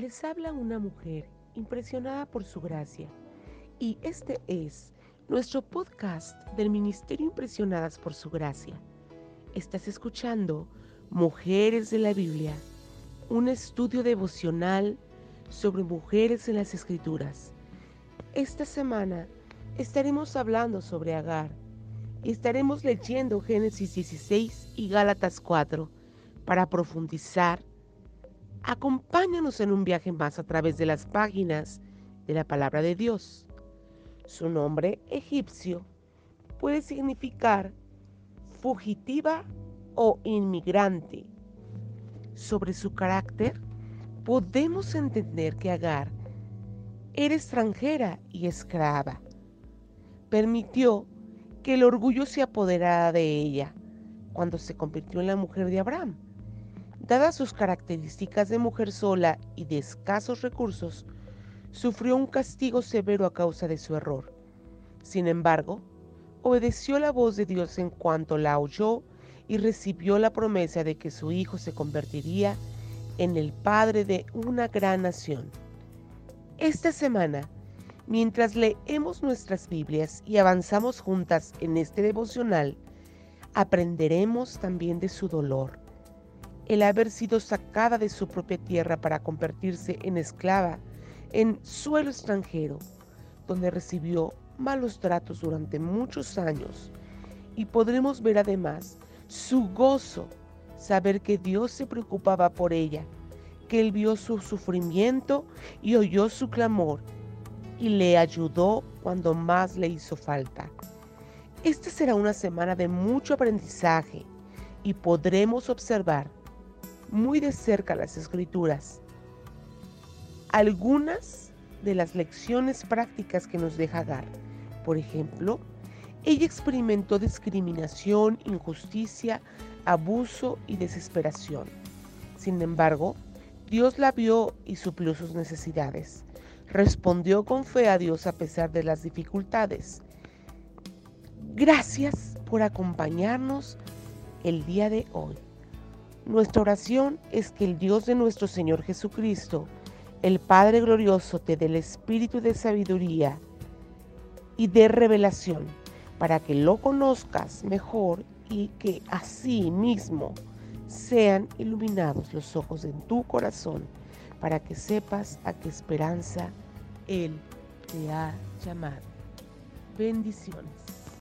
Les habla una mujer impresionada por su gracia y este es nuestro podcast del Ministerio Impresionadas por su gracia. Estás escuchando Mujeres de la Biblia, un estudio devocional sobre mujeres en las Escrituras. Esta semana estaremos hablando sobre Agar estaremos leyendo Génesis 16 y Gálatas 4 para profundizar Acompáñanos en un viaje más a través de las páginas de la palabra de Dios. Su nombre egipcio puede significar fugitiva o inmigrante. Sobre su carácter, podemos entender que Agar era extranjera y esclava. Permitió que el orgullo se apoderara de ella cuando se convirtió en la mujer de Abraham Dadas sus características de mujer sola y de escasos recursos, sufrió un castigo severo a causa de su error. Sin embargo, obedeció la voz de Dios en cuanto la oyó y recibió la promesa de que su hijo se convertiría en el padre de una gran nación. Esta semana, mientras leemos nuestras Biblias y avanzamos juntas en este devocional, aprenderemos también de su dolor el haber sido sacada de su propia tierra para convertirse en esclava en suelo extranjero, donde recibió malos tratos durante muchos años. Y podremos ver además su gozo, saber que Dios se preocupaba por ella, que Él vio su sufrimiento y oyó su clamor y le ayudó cuando más le hizo falta. Esta será una semana de mucho aprendizaje y podremos observar muy de cerca las escrituras. Algunas de las lecciones prácticas que nos deja Agar. Por ejemplo, ella experimentó discriminación, injusticia, abuso y desesperación. Sin embargo, Dios la vio y suplió sus necesidades. Respondió con fe a Dios a pesar de las dificultades. Gracias por acompañarnos el día de hoy. Nuestra oración es que el Dios de nuestro Señor Jesucristo, el Padre glorioso, te dé el espíritu de sabiduría y de revelación para que lo conozcas mejor y que así mismo sean iluminados los ojos en tu corazón para que sepas a qué esperanza Él te ha llamado. Bendiciones.